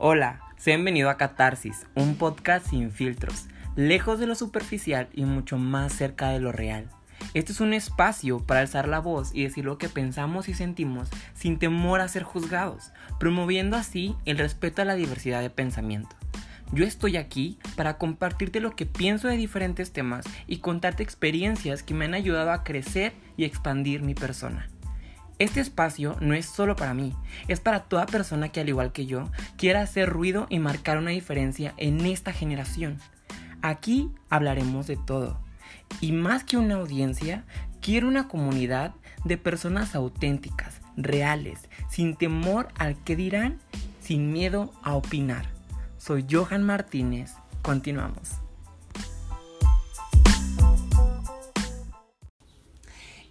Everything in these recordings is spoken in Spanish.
Hola, sean bienvenidos a Catarsis, un podcast sin filtros, lejos de lo superficial y mucho más cerca de lo real. Este es un espacio para alzar la voz y decir lo que pensamos y sentimos sin temor a ser juzgados, promoviendo así el respeto a la diversidad de pensamiento. Yo estoy aquí para compartirte lo que pienso de diferentes temas y contarte experiencias que me han ayudado a crecer y expandir mi persona. Este espacio no es solo para mí, es para toda persona que al igual que yo quiera hacer ruido y marcar una diferencia en esta generación. Aquí hablaremos de todo y más que una audiencia, quiero una comunidad de personas auténticas, reales, sin temor al que dirán, sin miedo a opinar. Soy Johan Martínez. Continuamos.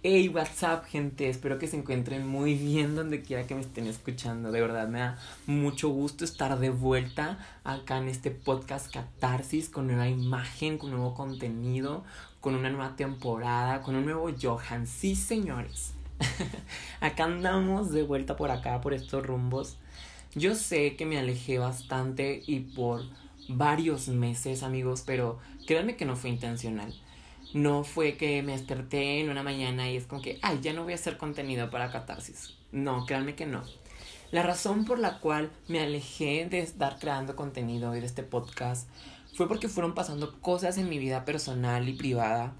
Hey, WhatsApp, gente. Espero que se encuentren muy bien donde quiera que me estén escuchando. De verdad, me da mucho gusto estar de vuelta acá en este podcast Catarsis con nueva imagen, con nuevo contenido, con una nueva temporada, con un nuevo Johan. Sí, señores. acá andamos de vuelta por acá, por estos rumbos. Yo sé que me alejé bastante y por varios meses, amigos, pero créanme que no fue intencional no fue que me desperté en una mañana y es como que, ay, ya no voy a hacer contenido para catarsis. No, créanme que no. La razón por la cual me alejé de estar creando contenido y de este podcast fue porque fueron pasando cosas en mi vida personal y privada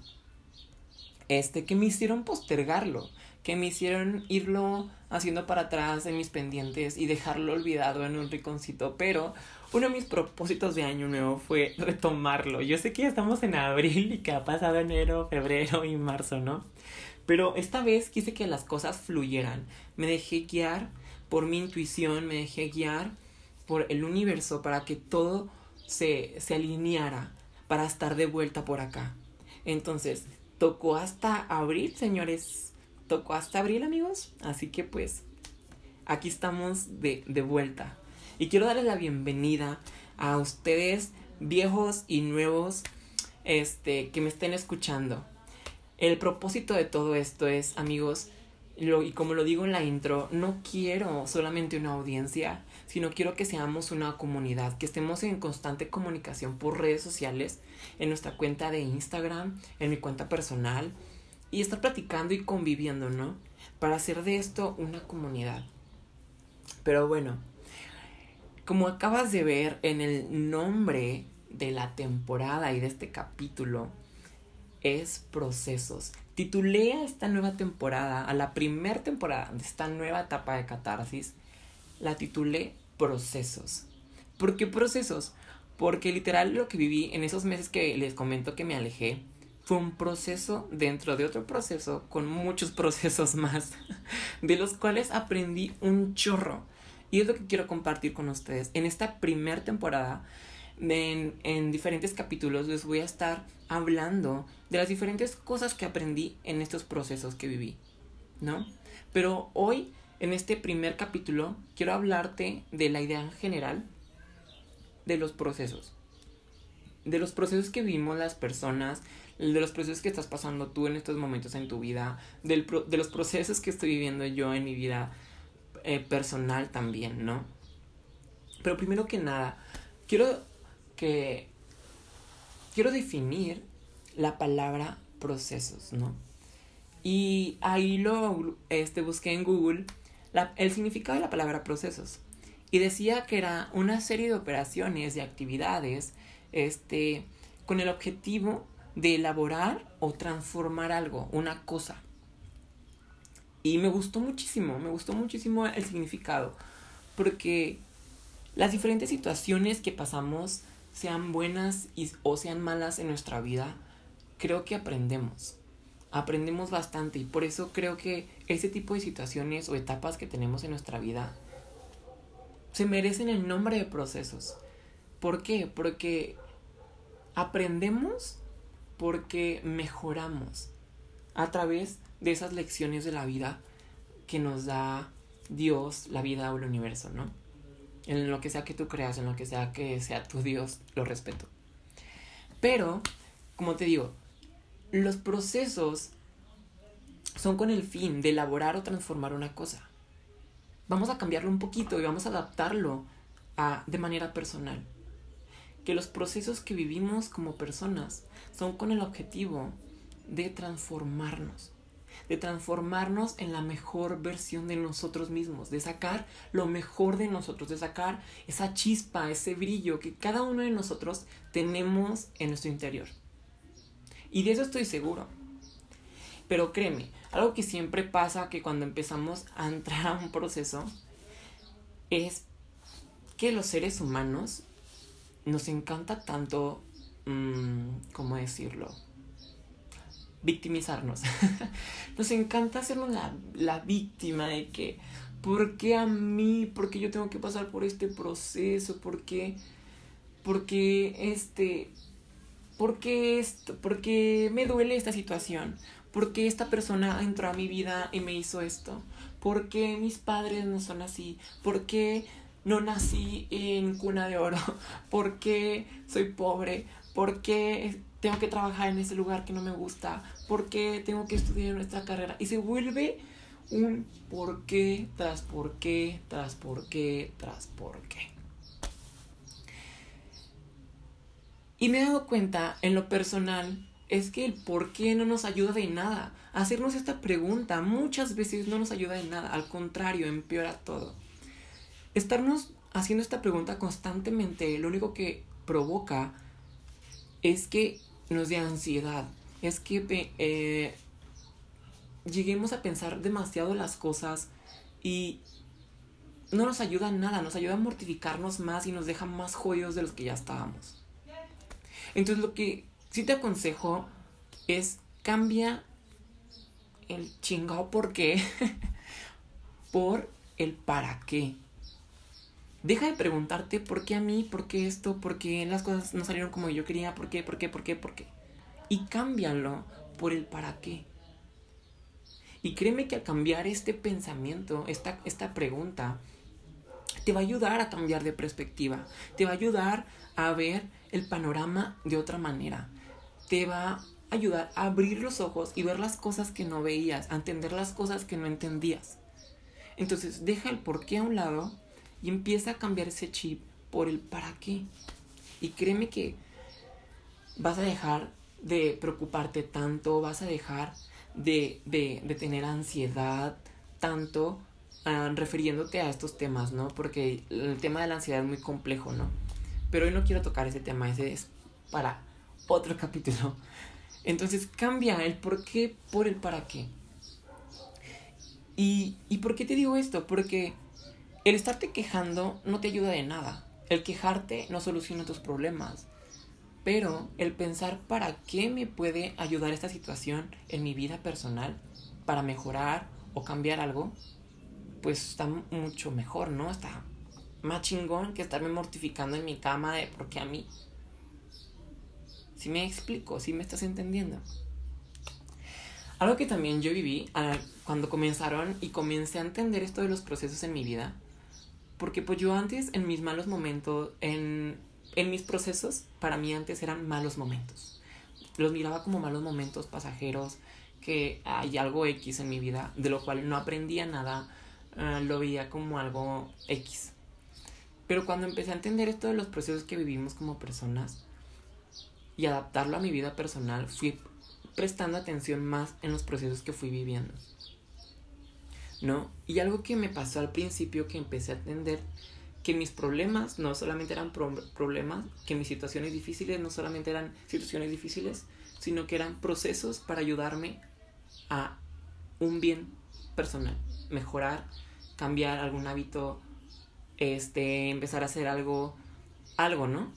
este que me hicieron postergarlo, que me hicieron irlo haciendo para atrás en mis pendientes y dejarlo olvidado en un riconcito, pero uno de mis propósitos de año nuevo fue retomarlo. Yo sé que ya estamos en abril y que ha pasado enero, febrero y marzo, ¿no? Pero esta vez quise que las cosas fluyeran. Me dejé guiar por mi intuición, me dejé guiar por el universo para que todo se, se alineara para estar de vuelta por acá. Entonces, tocó hasta abril, señores. Tocó hasta abril, amigos. Así que pues, aquí estamos de, de vuelta. Y quiero darles la bienvenida a ustedes, viejos y nuevos, este, que me estén escuchando. El propósito de todo esto es, amigos, lo, y como lo digo en la intro, no quiero solamente una audiencia, sino quiero que seamos una comunidad, que estemos en constante comunicación por redes sociales, en nuestra cuenta de Instagram, en mi cuenta personal, y estar platicando y conviviendo, ¿no? Para hacer de esto una comunidad. Pero bueno, como acabas de ver en el nombre de la temporada y de este capítulo, es procesos. Titulé a esta nueva temporada, a la primera temporada de esta nueva etapa de catarsis, la titulé Procesos. ¿Por qué procesos? Porque literal lo que viví en esos meses que les comento que me alejé fue un proceso dentro de otro proceso con muchos procesos más, de los cuales aprendí un chorro y es lo que quiero compartir con ustedes. En esta primera temporada, en, en, diferentes capítulos, les voy a estar hablando de las diferentes cosas que aprendí en estos procesos que viví, ¿no? Pero hoy, en este primer capítulo, quiero hablarte de la idea en general de los procesos. De los procesos que vivimos las personas, de los procesos que estás pasando tú en estos momentos en tu vida, del de los procesos que estoy viviendo yo en mi vida eh, personal también, ¿no? Pero primero que nada, quiero que... Quiero definir la palabra procesos, ¿no? Y ahí lo este, busqué en Google el significado de la palabra procesos. Y decía que era una serie de operaciones, de actividades, este, con el objetivo de elaborar o transformar algo, una cosa. Y me gustó muchísimo, me gustó muchísimo el significado, porque las diferentes situaciones que pasamos, sean buenas y, o sean malas en nuestra vida, creo que aprendemos. Aprendemos bastante y por eso creo que ese tipo de situaciones o etapas que tenemos en nuestra vida se merecen el nombre de procesos. ¿Por qué? Porque aprendemos porque mejoramos a través de esas lecciones de la vida que nos da Dios, la vida o el universo, ¿no? En lo que sea que tú creas, en lo que sea que sea tu Dios, lo respeto. Pero, como te digo, los procesos son con el fin de elaborar o transformar una cosa. Vamos a cambiarlo un poquito y vamos a adaptarlo a, de manera personal. Que los procesos que vivimos como personas son con el objetivo de transformarnos, de transformarnos en la mejor versión de nosotros mismos, de sacar lo mejor de nosotros, de sacar esa chispa, ese brillo que cada uno de nosotros tenemos en nuestro interior. Y de eso estoy seguro. Pero créeme, algo que siempre pasa que cuando empezamos a entrar a un proceso es que los seres humanos nos encanta tanto, mmm, ¿cómo decirlo? Victimizarnos. Nos encanta hacernos la, la, víctima de que, ¿por qué a mí? ¿Por qué yo tengo que pasar por este proceso? ¿Por qué? Porque este... ¿Por qué esto? ¿Por qué me duele esta situación? ¿Por qué esta persona entró a mi vida y me hizo esto? ¿Por qué mis padres no son así? ¿Por qué no nací en cuna de oro? ¿Por qué soy pobre? ¿Por qué tengo que trabajar en ese lugar que no me gusta, por qué tengo que estudiar nuestra carrera. Y se vuelve un por qué tras por qué, tras por qué, tras por qué. Y me he dado cuenta en lo personal es que el por qué no nos ayuda de nada. Hacernos esta pregunta muchas veces no nos ayuda de nada, al contrario, empeora todo. Estarnos haciendo esta pregunta constantemente lo único que provoca es que nos dé ansiedad, es que eh, lleguemos a pensar demasiado las cosas y no nos ayuda nada, nos ayuda a mortificarnos más y nos deja más jodidos de los que ya estábamos. Entonces lo que sí te aconsejo es cambia el chingado por qué por el para qué. Deja de preguntarte por qué a mí, por qué esto, por qué las cosas no salieron como yo quería, por qué, por qué, por qué, por qué. Y cámbialo por el para qué. Y créeme que al cambiar este pensamiento, esta, esta pregunta, te va a ayudar a cambiar de perspectiva, te va a ayudar a ver el panorama de otra manera, te va a ayudar a abrir los ojos y ver las cosas que no veías, a entender las cosas que no entendías. Entonces deja el por qué a un lado y empieza a cambiar ese chip por el para qué. Y créeme que vas a dejar de preocuparte tanto, vas a dejar de, de, de tener ansiedad tanto uh, refiriéndote a estos temas, ¿no? Porque el tema de la ansiedad es muy complejo, ¿no? Pero hoy no quiero tocar ese tema, ese es para otro capítulo. Entonces cambia el por qué por el para qué. ¿Y, ¿Y por qué te digo esto? Porque el estarte quejando no te ayuda de nada. El quejarte no soluciona tus problemas. Pero el pensar para qué me puede ayudar esta situación en mi vida personal para mejorar o cambiar algo, pues está mucho mejor, ¿no? Está más chingón que estarme mortificando en mi cama de por qué a mí. Si me explico, si me estás entendiendo. Algo que también yo viví cuando comenzaron y comencé a entender esto de los procesos en mi vida porque pues yo antes, en mis malos momentos, en, en mis procesos, para mí antes eran malos momentos. Los miraba como malos momentos pasajeros, que hay algo X en mi vida, de lo cual no aprendía nada, uh, lo veía como algo X. Pero cuando empecé a entender esto de los procesos que vivimos como personas y adaptarlo a mi vida personal, fui prestando atención más en los procesos que fui viviendo. ¿No? Y algo que me pasó al principio que empecé a entender que mis problemas no solamente eran problemas, que mis situaciones difíciles no solamente eran situaciones difíciles, sino que eran procesos para ayudarme a un bien personal, mejorar, cambiar algún hábito, este, empezar a hacer algo, algo, ¿no?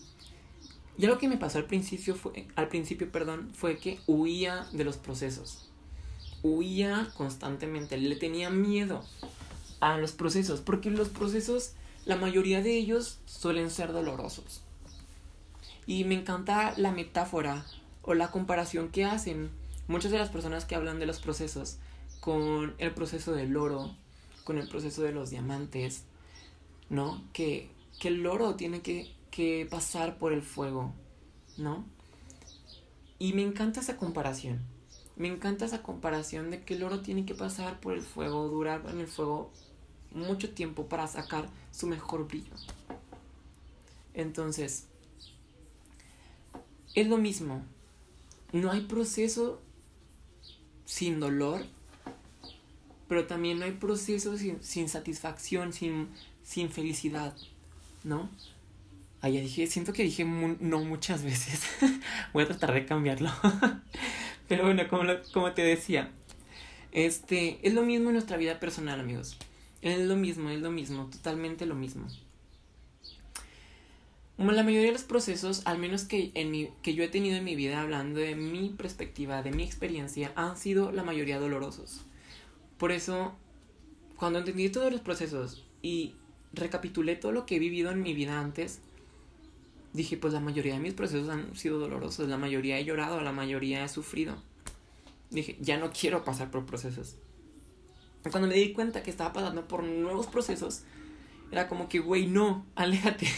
Y algo que me pasó al principio fue, al principio, perdón, fue que huía de los procesos huía constantemente, le tenía miedo a los procesos, porque los procesos, la mayoría de ellos suelen ser dolorosos. Y me encanta la metáfora o la comparación que hacen muchas de las personas que hablan de los procesos con el proceso del oro, con el proceso de los diamantes, ¿no? Que, que el oro tiene que, que pasar por el fuego, ¿no? Y me encanta esa comparación me encanta esa comparación de que el oro tiene que pasar por el fuego, durar en el fuego mucho tiempo para sacar su mejor brillo. Entonces, es lo mismo. No hay proceso sin dolor, pero también no hay proceso sin, satisfacción, sin, sin felicidad, ¿no? Ah, ya dije, siento que dije no muchas veces. Voy a tratar de cambiarlo. pero bueno, como, como te decía, este, es lo mismo en nuestra vida personal, amigos. Es lo mismo, es lo mismo, totalmente lo mismo. La mayoría de los procesos, al menos que, en mi, que yo he tenido en mi vida, hablando de mi perspectiva, de mi experiencia, han sido la mayoría dolorosos. Por eso, cuando entendí todos los procesos y recapitulé todo lo que he vivido en mi vida antes, dije, pues la mayoría de mis procesos han sido dolorosos, la mayoría he llorado, la mayoría he sufrido. Dije, ya no quiero pasar por procesos. Cuando me di cuenta que estaba pasando por nuevos procesos, era como que, güey, no, aléjate,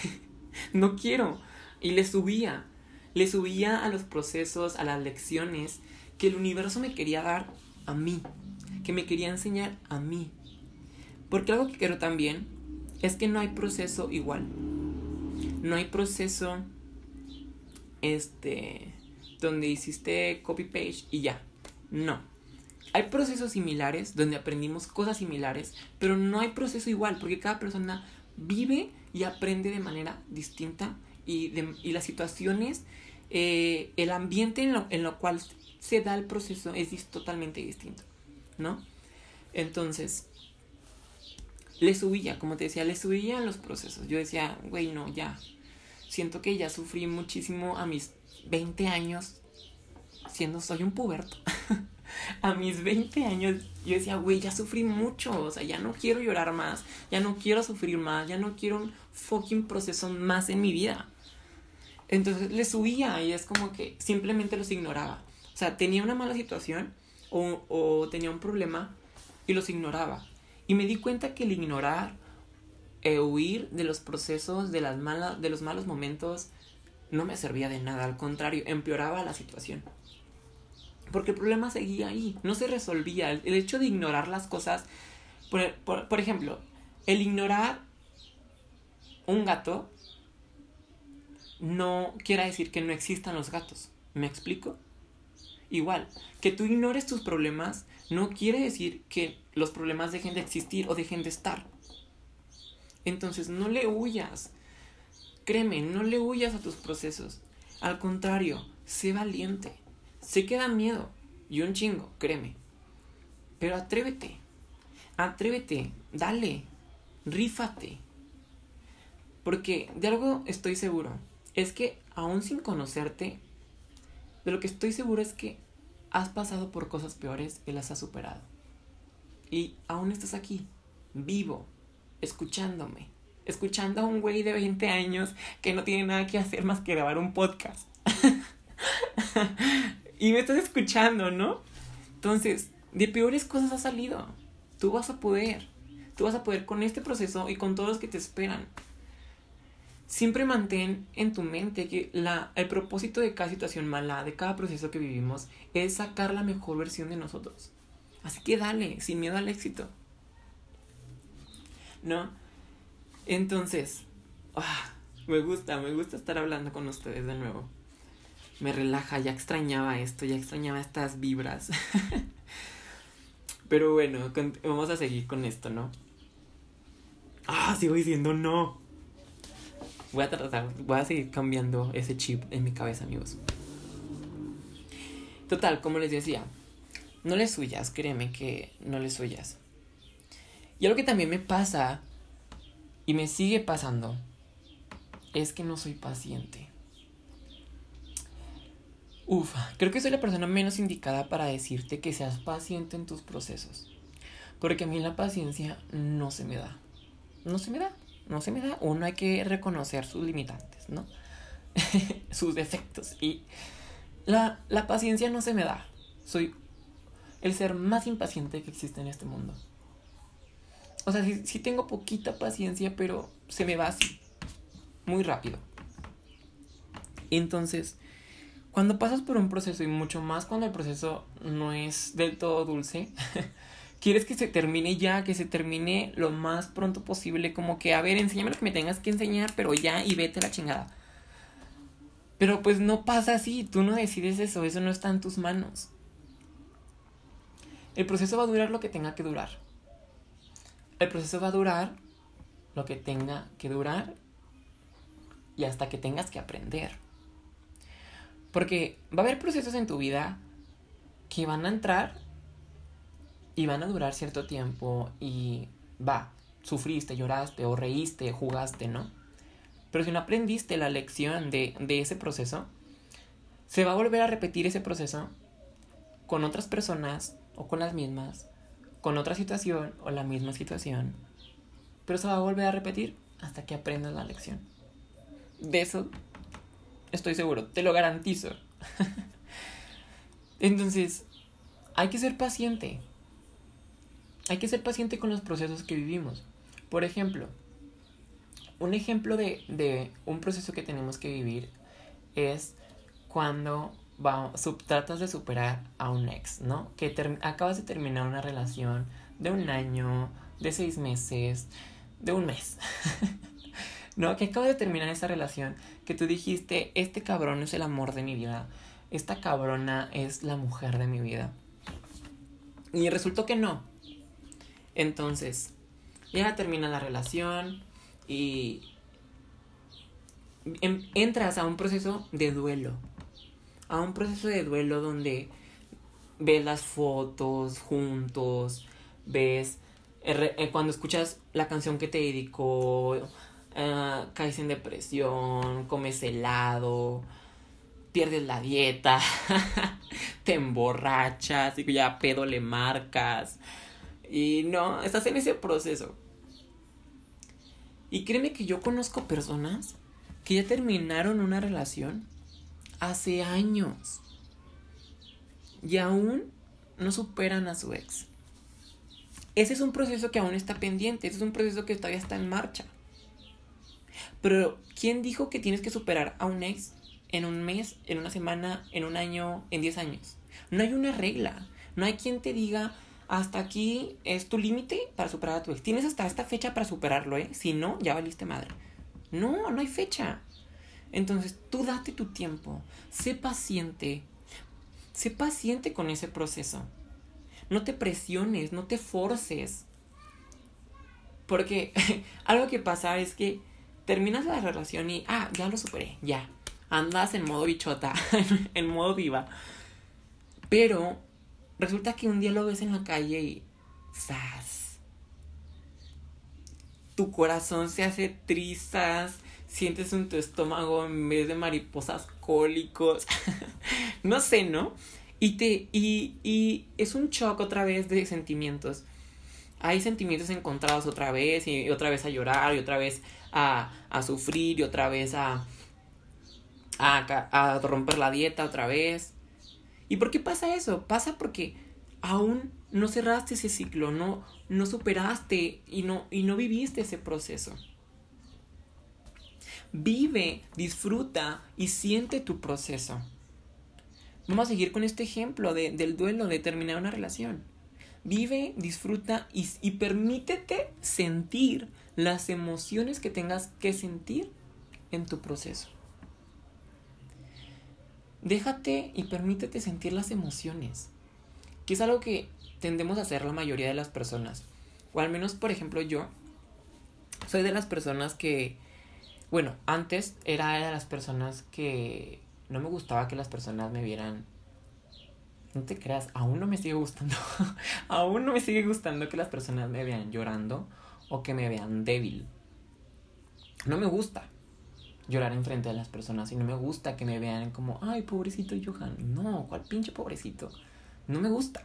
no quiero. Y le subía, le subía a los procesos, a las lecciones que el universo me quería dar a mí, que me quería enseñar a mí. Porque algo que quiero también es que no hay proceso igual. No hay proceso este donde hiciste copy page y ya. No. Hay procesos similares donde aprendimos cosas similares, pero no hay proceso igual porque cada persona vive y aprende de manera distinta y, y las situaciones, eh, el ambiente en lo, en lo cual se da el proceso es totalmente distinto, ¿no? Entonces, le subía, como te decía, le subía los procesos. Yo decía, güey, no, ya. Siento que ya sufrí muchísimo a mis 20 años siendo, soy un puberto. a mis 20 años yo decía, güey, ya sufrí mucho, o sea, ya no quiero llorar más, ya no quiero sufrir más, ya no quiero un fucking proceso más en mi vida. Entonces le subía y es como que simplemente los ignoraba. O sea, tenía una mala situación o, o tenía un problema y los ignoraba. Y me di cuenta que el ignorar, e huir de los procesos, de, las malas, de los malos momentos, no me servía de nada. Al contrario, empeoraba la situación. Porque el problema seguía ahí, no se resolvía. El, hecho de ignorar las cosas, por, por ejemplo, el ignorar un gato no quiere decir que no existan los gatos. ¿Me explico? Igual, que tú ignores tus problemas no quiere decir que los problemas dejen de existir o dejen de estar. Entonces, no le huyas. Créeme, no le huyas a tus procesos. Al contrario, sé valiente. Sé que da miedo. Y un chingo, créeme. Pero atrévete. Atrévete. Dale. Rífate. Porque de algo estoy seguro. Es que aún sin conocerte, de lo que estoy seguro es que has pasado por cosas peores y las has superado. Y aún estás aquí, vivo, escuchándome. Escuchando a un güey de 20 años que no tiene nada que hacer más que grabar un podcast. y me estás escuchando, ¿no? Entonces, de peores cosas ha salido. Tú vas a poder. Tú vas a poder con este proceso y con todos los que te esperan. Siempre mantén en tu mente que la, el propósito de cada situación mala, de cada proceso que vivimos, es sacar la mejor versión de nosotros. Así que dale, sin miedo al éxito. ¿No? Entonces, ah, me gusta, me gusta estar hablando con ustedes de nuevo. Me relaja, ya extrañaba esto, ya extrañaba estas vibras. Pero bueno, vamos a seguir con esto, ¿no? Ah, sigo diciendo no. Voy a tratar, voy a seguir cambiando ese chip en mi cabeza, amigos. Total, como les decía, no les suyas, créeme que no les suyas. Y algo que también me pasa y me sigue pasando es que no soy paciente. Uf, creo que soy la persona menos indicada para decirte que seas paciente en tus procesos. Porque a mí la paciencia no se me da. No se me da no se me da. Uno hay que reconocer sus limitantes, ¿no? sus defectos. Y la, la paciencia no se me da. Soy el ser más impaciente que existe en este mundo. O sea, sí, tengo poquita paciencia, pero se me va así. Muy rápido. Entonces, cuando pasas por un proceso y mucho más cuando el proceso no es del todo dulce, quieres que se termine ya, que se termine lo más pronto posible, como que, a ver, enséñame lo que me tengas que enseñar, pero ya y vete a la chingada. Pero pues no pasa así, tú no decides eso, eso no está en tus manos. El proceso va a durar lo que tenga que durar. El proceso va a durar lo que tenga que durar y hasta que tengas que aprender. Porque va a haber procesos en tu vida que van a entrar y van a durar cierto tiempo y va, sufriste, lloraste o reíste, jugaste, ¿no? Pero si no aprendiste la lección de, de ese proceso, se va a volver a repetir ese proceso con otras personas o con las mismas, con otra situación o la misma situación. Pero se va a volver a repetir hasta que aprendas la lección. De eso estoy seguro, te lo garantizo. Entonces, hay que ser paciente. Hay que ser paciente con los procesos que vivimos. Por ejemplo, un ejemplo de, un proceso que tenemos que vivir es cuando va, tratas de superar a un ex, ¿no? Que acabas de terminar una relación de un año, de seis meses, de un mes. ¿No? Que acabas de terminar esa relación, que tú dijiste, este cabrón es el amor de mi vida, esta cabrona es la mujer de mi vida. Y resultó que no. Entonces, ya termina la relación y entras a un proceso de duelo a un proceso de duelo donde ves las fotos juntos, ves eh, cuando escuchas la canción que te dedicó, uh, caes en depresión, comes helado, pierdes la dieta, te emborrachas y ya pedo le marcas. Y no, estás en ese proceso. Y créeme que yo conozco personas que ya terminaron una relación hace años y aún no superan a su ex. Ese es un proceso que aún está pendiente, ese es un proceso que todavía está en marcha. Pero, ¿quién dijo que tienes que superar a un ex en un mes, en una semana, en un año, en 10 años? No hay una regla. No hay quien te diga, hasta aquí es tu límite para superar a tu ex. Tienes hasta esta fecha para superarlo, ¿eh? Si no, ya valiste madre. No, no hay fecha. Entonces, tú date tu tiempo, sé paciente, sé paciente con ese proceso. No te presiones, no te forces. Porque algo que pasa es que terminas la relación y, ah, ya lo superé, ya. Andas en modo bichota, en modo viva. Pero resulta que un día lo ves en la calle y, ¡zas! Tu corazón se hace trizas, sientes en tu estómago en vez de mariposas cólicos. no sé, ¿no? Y te. Y, y es un shock otra vez de sentimientos. Hay sentimientos encontrados otra vez, y otra vez a llorar, y otra vez a, a sufrir, y otra vez a, a, a romper la dieta otra vez. ¿Y por qué pasa eso? Pasa porque aún no cerraste ese ciclo, no, no superaste y no, y no viviste ese proceso. Vive, disfruta y siente tu proceso. Vamos a seguir con este ejemplo del duelo, de terminar una relación. Vive, disfruta y, y permítete sentir las emociones que tengas que sentir en tu proceso. Déjate y permítete sentir las emociones, que es algo que tendemos a hacer la mayoría de las personas. O al menos, por ejemplo, yo soy de las personas que bueno, antes era de las personas que no me gustaba que las personas me vieran. No te creas, aún no me sigue gustando. aún no me sigue gustando que las personas me vean llorando o que me vean débil. No me gusta llorar enfrente de las personas y no me gusta que me vean como, ay, pobrecito Johan. No, ¿cuál pinche pobrecito? No me gusta.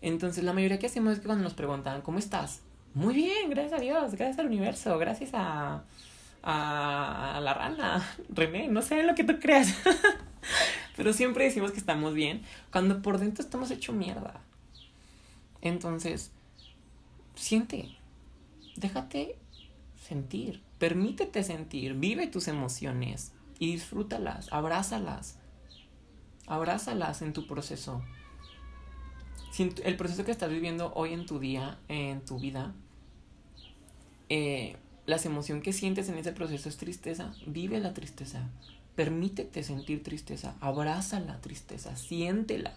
Entonces, la mayoría que hacemos es que cuando nos preguntan, ¿cómo estás? Muy bien, gracias a Dios, gracias al universo, gracias a a, la rana, René, no sé lo que tú creas. Pero siempre decimos que estamos bien cuando por dentro estamos hecho mierda. Entonces, siente, déjate sentir, permítete sentir, vive tus emociones y disfrútalas, abrázalas, abrázalas en tu proceso. el proceso que estás viviendo hoy en tu día, en tu vida, eh, las emociones que sientes en ese proceso es tristeza, vive la tristeza. Permítete sentir tristeza, abraza la tristeza, siéntela.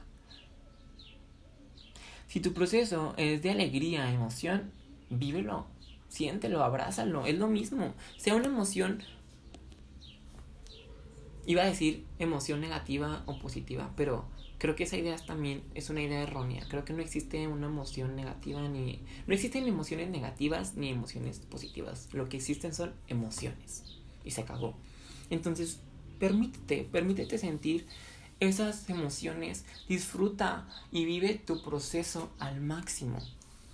Si tu proceso es de alegría, emoción, vívelo, siéntelo, abrázalo, es lo mismo. Sea una emoción, iba a decir emoción negativa o positiva, pero creo que esa idea también es una idea errónea. Creo que no existe una emoción negativa ni... No existen emociones negativas ni emociones positivas. Lo que existen son emociones. Y se acabó. Entonces, permítete, permítete sentir esas emociones. Disfruta y vive tu proceso al máximo.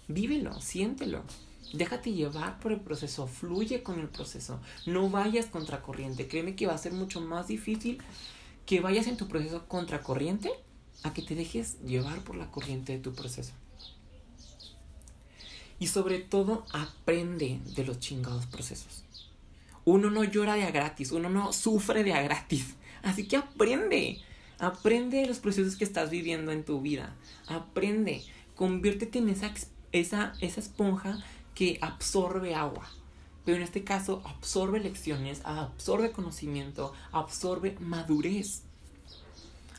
Vívelo, siéntelo. Déjate llevar por el proceso, fluye con el proceso. No vayas contracorriente. Créeme que va a ser mucho más difícil que vayas en tu proceso contracorriente a que te dejes llevar por la corriente de tu proceso. Y sobre todo, aprende de los chingados procesos. Uno no llora de a gratis, uno no sufre de a gratis. Así que aprende. Aprende de los procesos que estás viviendo en tu vida. Aprende. Conviértete en esa, esa, esa esponja que absorbe agua. Pero en este caso absorbe lecciones, absorbe conocimiento, absorbe madurez.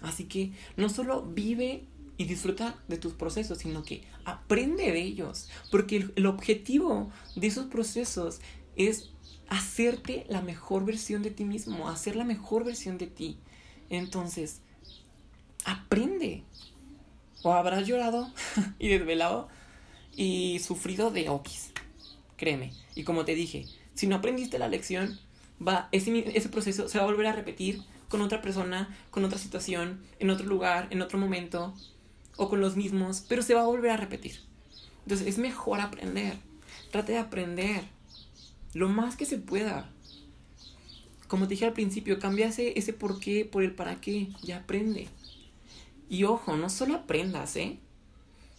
Así que no solo vive y disfruta de tus procesos, sino que aprende de ellos. Porque el, objetivo de esos procesos es hacerte la mejor versión de ti mismo, hacer la mejor versión de ti. Entonces, aprende. O habrás llorado y desvelado y sufrido de okis. Créeme. Y como te dije, si no aprendiste la lección, va, ese, ese proceso se va a volver a repetir con otra persona, con otra situación, en otro lugar, en otro momento, o con los mismos, pero se va a volver a repetir. Entonces es mejor aprender. Trate de aprender lo más que se pueda. Como te dije al principio, cambia ese, ese por qué por el para qué. Ya aprende. Y ojo, no solo aprendas, ¿eh?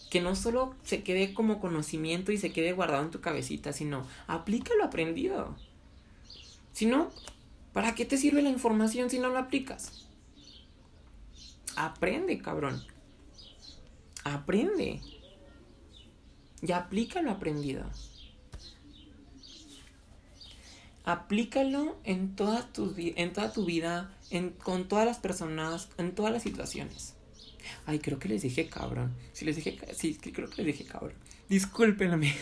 Que no solo se quede como conocimiento y se quede guardado en tu cabecita, sino aplica lo aprendido. Si no, ¿Para qué te sirve la información si no la aplicas? Aprende, cabrón. Aprende. Y aplica lo aprendido. Aplícalo en toda tu, en toda tu vida, en, con todas las personas, en todas las situaciones. Ay, creo que les dije cabrón. Si les dije, sí, creo que les dije cabrón. Discúlpenme.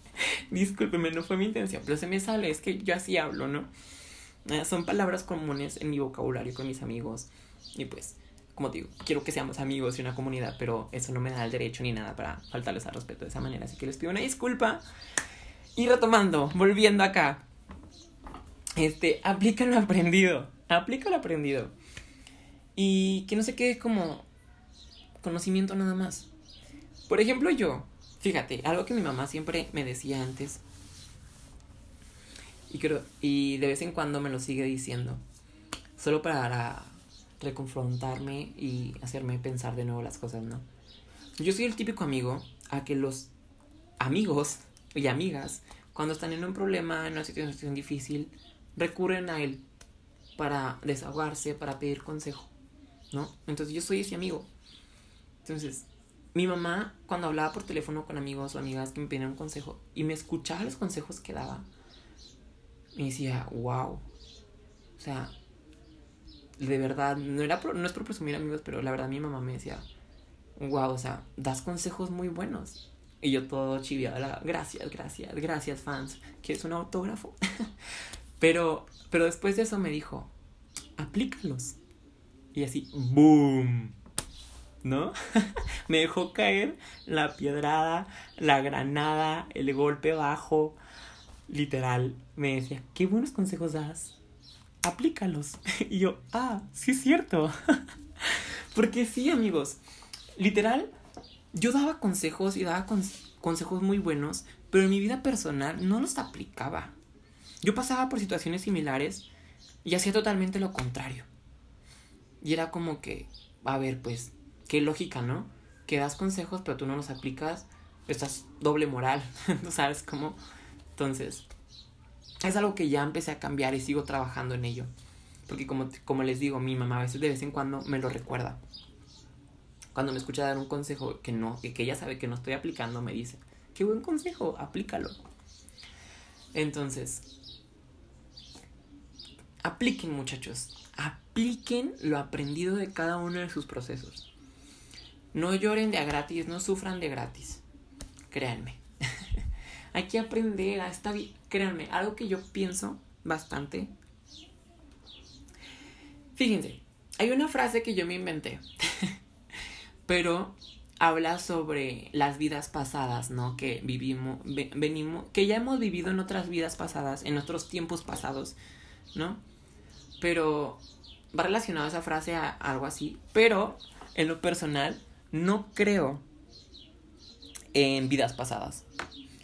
Discúlpenme, no fue mi intención, pero se me sale, es que yo así hablo, ¿no? Eh, son palabras comunes en mi vocabulario con mis amigos. Y pues, como digo, quiero que seamos amigos y una comunidad, pero eso no me da el derecho ni nada para faltarles al respeto de esa manera. Así que les pido una disculpa. Y retomando, volviendo acá. Este, aplica lo aprendido. Aplica lo aprendido. Y que no se quede como conocimiento nada más. Por ejemplo, yo, fíjate, algo que mi mamá siempre me decía antes y, creo, y de vez en cuando me lo sigue diciendo. Solo para reconfrontarme y hacerme pensar de nuevo las cosas, ¿no? Yo soy el típico amigo a que los amigos y amigas, cuando están en un problema, en una situación difícil, recurren a él para desahogarse, para pedir consejo, ¿no? Entonces yo soy ese amigo. Entonces, mi mamá, cuando hablaba por teléfono con amigos o amigas que me pedían un consejo y me escuchaba los consejos que daba, me decía, wow. O sea, de verdad, no, era es por presumir amigos, pero la verdad mi mamá me decía, wow, o sea, das consejos muy buenos. Y yo todo chiviado, gracias, gracias, gracias fans, ¿quieres un autógrafo? pero, pero después de eso me dijo, aplícalos. Y así, boom. ¿No? me dejó caer la piedrada, la granada, el golpe bajo, literal, me decía, qué buenos consejos das, aplícalos. Y yo, ah, sí es cierto. Porque sí, amigos, literal, yo daba consejos y daba consejos muy buenos, pero en mi vida personal no los aplicaba. Yo pasaba por situaciones similares y hacía totalmente lo contrario. Y era como que, a ver, pues, qué lógica, ¿no? Que das consejos pero tú no los aplicas, estás doble moral, ¿sabes cómo? Entonces, es algo que ya empecé a cambiar y sigo trabajando en ello. Porque como, como les digo, mi mamá a veces de vez en cuando me lo recuerda. cuando me escucha dar un consejo que no, que ella sabe que no estoy aplicando, me dice, qué buen consejo, aplícalo. Entonces, apliquen muchachos, apliquen lo aprendido de cada uno de sus procesos. No lloren de a gratis, no sufran de gratis. Créanme. Hay que aprender a esta vida. Créanme, algo que yo pienso bastante. Fíjense, hay una frase que yo me inventé. pero habla sobre las vidas pasadas, ¿no? Que vivimos, venimos, que ya hemos vivido en otras vidas pasadas, en otros tiempos pasados, ¿no? Pero va relacionado esa frase a algo así, pero en lo personal no creo en vidas pasadas.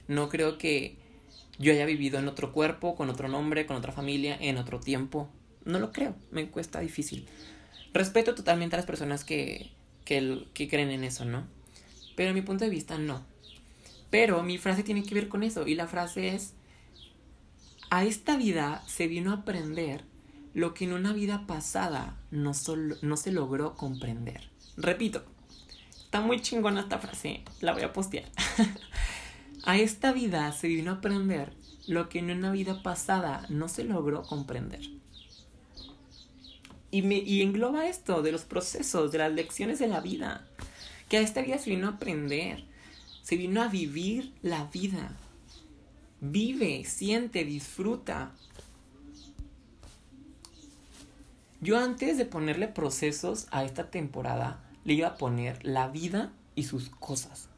No creo que yo haya vivido en otro cuerpo, con otro nombre, con otra familia, en otro tiempo. No lo creo, me cuesta difícil. Respeto totalmente a las personas que, que, que creen en eso, ¿no? Pero a mi punto de vista no. Pero mi frase tiene que ver con eso y la frase es, a esta vida se vino a aprender lo que en una vida pasada no, no se logró comprender. Repito, está muy chingona esta frase, la voy a postear. a esta vida se vino a aprender lo que en una vida pasada no se logró comprender. Y, me, y engloba esto de los procesos, de las lecciones de la vida. Que a esta vida se vino a aprender, se vino a vivir la vida. Vive, siente, disfruta. Yo antes de ponerle procesos a esta temporada, le iba a poner la vida y sus cosas.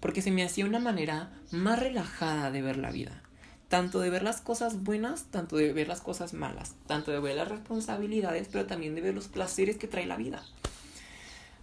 Porque se me hacía una manera más relajada de ver la vida tanto de ver las cosas buenas, tanto de ver las cosas malas, tanto de ver las responsabilidades, pero también de ver los placeres que trae la vida.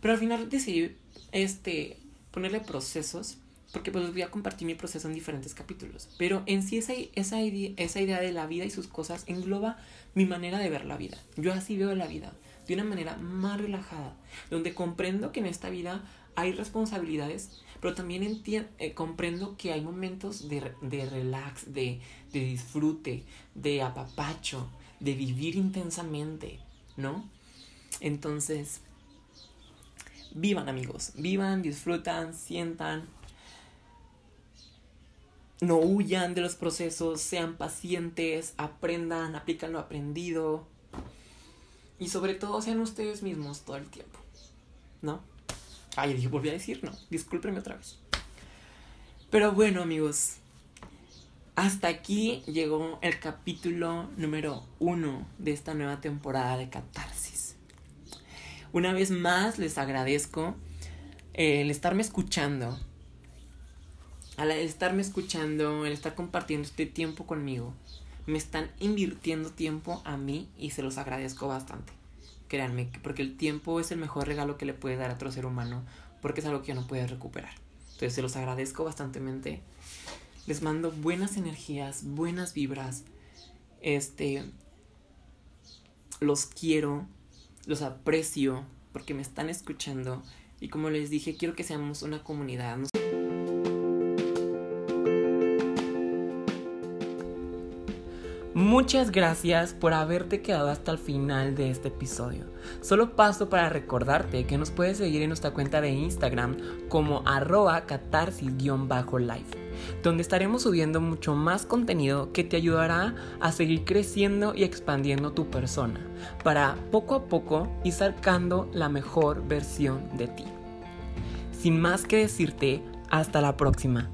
Pero al final decidí este, ponerle procesos, porque pues voy a compartir mi proceso en diferentes capítulos. Pero en sí esa, esa, esa idea de la vida y sus cosas engloba mi manera de ver la vida. Yo así veo la vida, de una manera más relajada, donde comprendo que en esta vida hay responsabilidades, pero también eh, comprendo que hay momentos de, relax, de, de disfrute, de apapacho, de vivir intensamente, ¿no? Entonces, vivan amigos, vivan, disfrutan, sientan, no huyan de los procesos, sean pacientes, aprendan, aplican lo aprendido y sobre todo sean ustedes mismos todo el tiempo, ¿no? Ay, dije, volví a decir, no, discúlpenme otra vez. Pero bueno, amigos, hasta aquí llegó el capítulo número uno de esta nueva temporada de Catarsis. Una vez más les agradezco el estarme escuchando, al estarme escuchando, el estar compartiendo este tiempo conmigo. Me están invirtiendo tiempo a mí y se los agradezco bastante. Créanme, porque el tiempo es el mejor regalo que le puede dar a otro ser humano, porque es algo que no puede recuperar. Entonces se los agradezco bastantemente. Les mando buenas energías, buenas vibras. Este los quiero, los aprecio porque me están escuchando y como les dije, quiero que seamos una comunidad. Muchas gracias por haberte quedado hasta el final de este episodio. Solo paso para recordarte que nos puedes seguir en nuestra cuenta de Instagram como arroba catarsis-life, donde estaremos subiendo mucho más contenido que te ayudará a seguir creciendo y expandiendo tu persona, para poco a poco ir sacando la mejor versión de ti. Sin más que decirte, hasta la próxima.